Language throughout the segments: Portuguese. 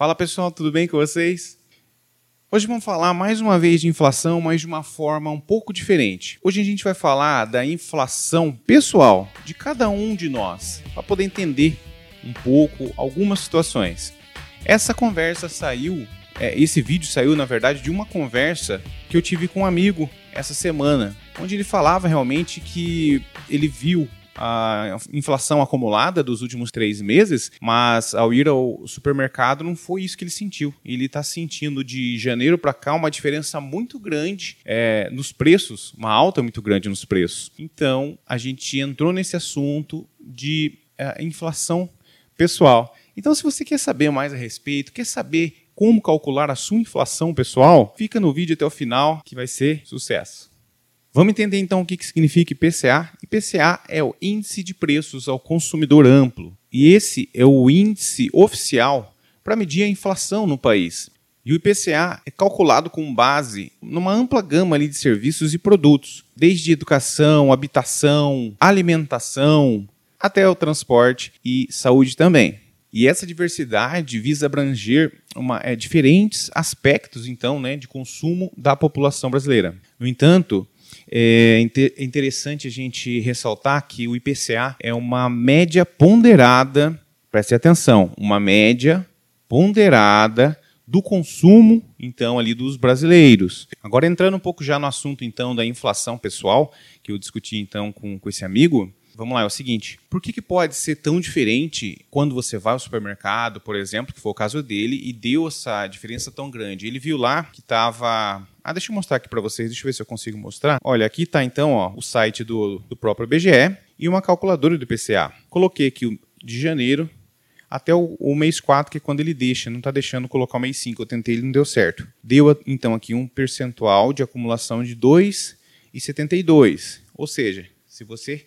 Fala pessoal, tudo bem com vocês? Hoje vamos falar mais uma vez de inflação, mas de uma forma um pouco diferente. Hoje a gente vai falar da inflação pessoal de cada um de nós, para poder entender um pouco algumas situações. Essa conversa saiu, é, esse vídeo saiu na verdade de uma conversa que eu tive com um amigo essa semana, onde ele falava realmente que ele viu a inflação acumulada dos últimos três meses, mas ao ir ao supermercado não foi isso que ele sentiu. Ele está sentindo de janeiro para cá uma diferença muito grande é, nos preços, uma alta muito grande nos preços. Então a gente entrou nesse assunto de é, inflação pessoal. Então, se você quer saber mais a respeito, quer saber como calcular a sua inflação pessoal, fica no vídeo até o final que vai ser sucesso. Vamos entender então o que significa IPCA. IPCA é o Índice de Preços ao Consumidor Amplo. E esse é o índice oficial para medir a inflação no país. E o IPCA é calculado com base numa ampla gama de serviços e produtos, desde educação, habitação, alimentação, até o transporte e saúde também. E essa diversidade visa abranger uma, é, diferentes aspectos, então, né, de consumo da população brasileira. No entanto, é interessante a gente ressaltar que o IPCA é uma média ponderada, preste atenção, uma média ponderada do consumo, então, ali dos brasileiros. Agora, entrando um pouco já no assunto, então, da inflação pessoal, que eu discuti, então, com, com esse amigo, Vamos lá, é o seguinte: por que, que pode ser tão diferente quando você vai ao supermercado, por exemplo, que foi o caso dele, e deu essa diferença tão grande? Ele viu lá que estava ah, deixa eu mostrar aqui para vocês, deixa eu ver se eu consigo mostrar. Olha, aqui está então ó, o site do, do próprio BGE e uma calculadora do IPCA. Coloquei aqui de janeiro até o, o, mês 4, que é quando ele deixa, não está deixando colocar o mês 5. Eu tentei, ele não deu certo. Deu então aqui um percentual de acumulação de 2,72. Ou seja, se você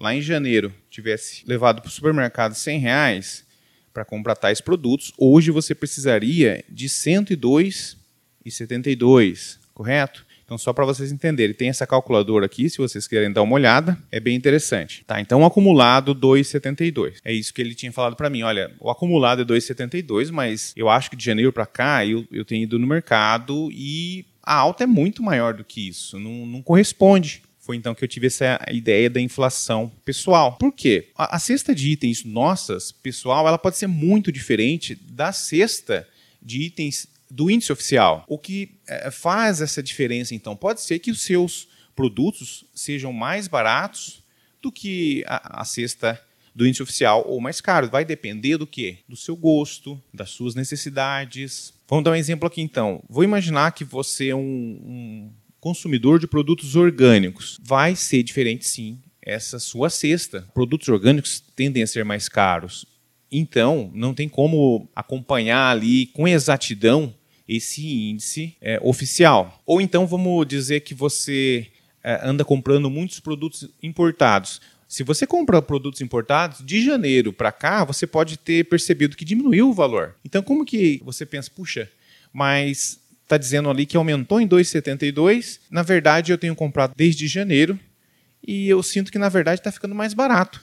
lá em janeiro tivesse levado para o supermercado 100 reais para comprar tais produtos, hoje você precisaria de 102,72, correto? Então, só para vocês entenderem, tem essa calculadora aqui, se vocês querem dar uma olhada, é bem interessante. Tá, então, acumulado 2,72. É isso que ele tinha falado para mim. Olha, o acumulado é 2,72, mas eu acho que de janeiro para cá eu, eu tenho ido no mercado e a alta é muito maior do que isso. Não, não corresponde foi então que eu tive essa ideia da inflação pessoal. Por quê? A, a cesta de itens nossas, pessoal, ela pode ser muito diferente da cesta de itens do índice oficial. O que é, faz essa diferença, então? Pode ser que os seus produtos sejam mais baratos do que a, a cesta do índice oficial ou mais caro. Vai depender do que? Do seu gosto, das suas necessidades. Vamos dar um exemplo aqui então. Vou imaginar que você é um, um consumidor de produtos orgânicos. Vai ser diferente, sim, essa sua cesta. Produtos orgânicos tendem a ser mais caros. Então, não tem como acompanhar ali com exatidão esse índice é, oficial. Ou então, vamos dizer que você é, anda comprando muitos produtos importados. Se você compra produtos importados, de janeiro para cá, você pode ter percebido que diminuiu o valor. Então, como que você pensa, puxa, mas está dizendo ali que aumentou em 2,72. Na verdade, eu tenho comprado desde janeiro e eu sinto que na verdade está ficando mais barato.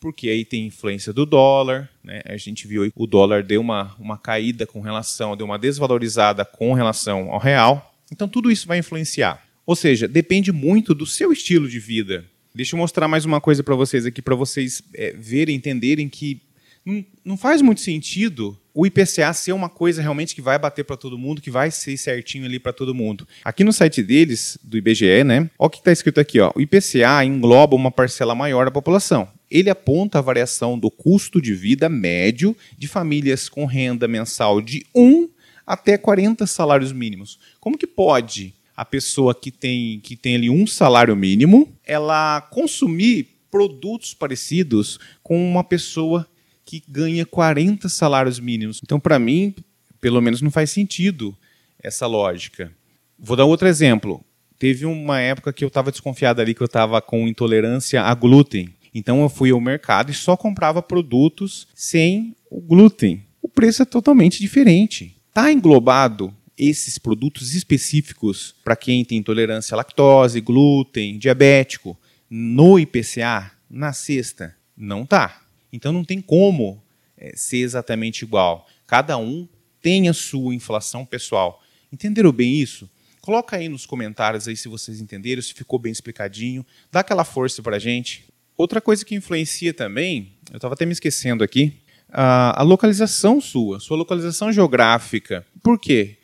Porque aí tem influência do dólar, né? a gente viu o dólar deu uma, uma caída com relação, deu uma desvalorizada com relação ao real. Então tudo isso vai influenciar. Ou seja, depende muito do seu estilo de vida. Deixa eu mostrar mais uma coisa para vocês aqui, para vocês é, verem, entenderem que não, não faz muito sentido o IPCA ser uma coisa realmente que vai bater para todo mundo, que vai ser certinho ali para todo mundo. Aqui no site deles, do IBGE, né? Olha o que está escrito aqui, ó. O IPCA engloba uma parcela maior da população. Ele aponta a variação do custo de vida médio de famílias com renda mensal de 1 até 40 salários mínimos. Como que pode a pessoa que tem, que tem ali um salário mínimo, ela consumir produtos parecidos com uma pessoa que ganha 40 salários mínimos. Então, para mim, pelo menos não faz sentido essa lógica. Vou dar outro exemplo. Teve uma época que eu estava desconfiado ali que eu estava com intolerância a glúten. Então eu fui ao mercado e só comprava produtos sem o glúten. O preço é totalmente diferente. Está englobado esses produtos específicos para quem tem intolerância à lactose, glúten, diabético no IPCA, na cesta? Não tá. Então não tem como é, ser exatamente igual. Cada um tem a sua inflação pessoal. Entenderam bem isso? Coloca aí nos comentários aí se vocês entenderam, se ficou bem explicadinho. Dá aquela força para a gente. Outra coisa que influencia também, eu estava até me esquecendo aqui, a, localização sua, sua localização geográfica. Por quê?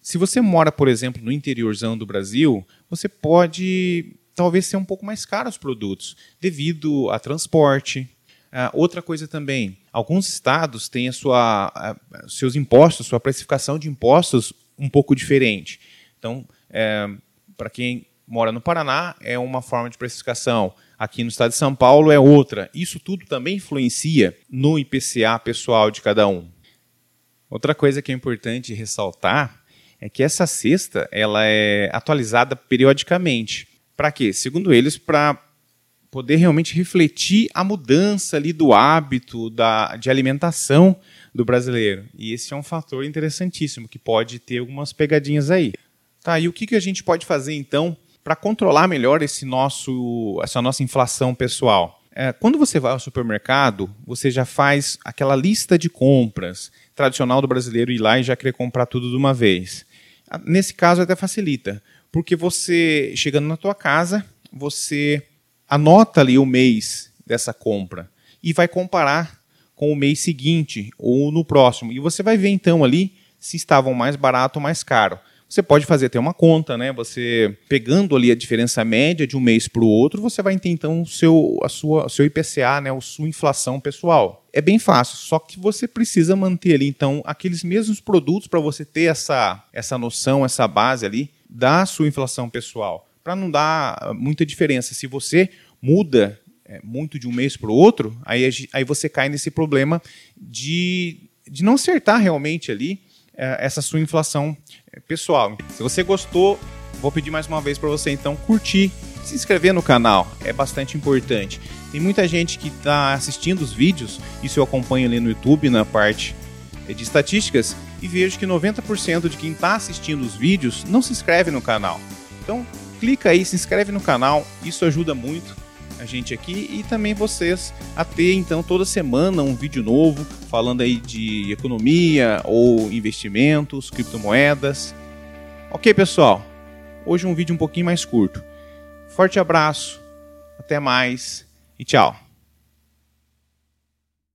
Se você mora, por exemplo, no interiorzão do Brasil, você pode talvez ser um pouco mais caro os produtos, devido a transporte. Uh, outra coisa também, alguns estados têm a sua, uh, seus impostos, sua precificação de impostos um pouco diferente. Então, é, para quem mora no Paraná, é uma forma de precificação. Aqui no estado de São Paulo é outra. Isso tudo também influencia no IPCA pessoal de cada um. Outra coisa que é importante ressaltar é que essa cesta ela é atualizada periodicamente. Para quê? Segundo eles, para poder realmente refletir a mudança ali do hábito da, de alimentação do brasileiro. E esse é um fator interessantíssimo, que pode ter algumas pegadinhas aí. Tá, e o que, que a gente pode fazer então para controlar melhor esse nosso, essa nossa inflação pessoal? É, quando você vai ao supermercado, você já faz aquela lista de compras tradicional do brasileiro ir lá e já querer comprar tudo de uma vez. Nesse caso até facilita, porque você, chegando na tua casa, você anota ali o mês dessa compra e vai comparar com o mês seguinte ou no próximo. E você vai ver então ali se estavam mais barato ou mais caro. Você pode fazer até uma conta, né? Você pegando ali a diferença média de um mês para o outro, você vai ter então o seu, a sua, seu IPCA, né? A sua inflação pessoal. É bem fácil, só que você precisa manter ali então aqueles mesmos produtos para você ter essa, essa noção, essa base ali da sua inflação pessoal, para não dar muita diferença. Se você muda é, muito de um mês para o outro, aí, aí você cai nesse problema de, de não acertar realmente ali é, essa sua inflação é, pessoal. Se você gostou, vou pedir mais uma vez para você então curtir, se inscrever no canal, é bastante importante. Tem muita gente que está assistindo os vídeos, isso eu acompanho ali no YouTube, na parte de estatísticas, e vejo que 90% de quem está assistindo os vídeos não se inscreve no canal. Então, clica aí, se inscreve no canal, isso ajuda muito a gente aqui e também vocês a ter então toda semana um vídeo novo falando aí de economia ou investimentos, criptomoedas. Ok, pessoal? Hoje um vídeo um pouquinho mais curto. Forte abraço, até mais e tchau.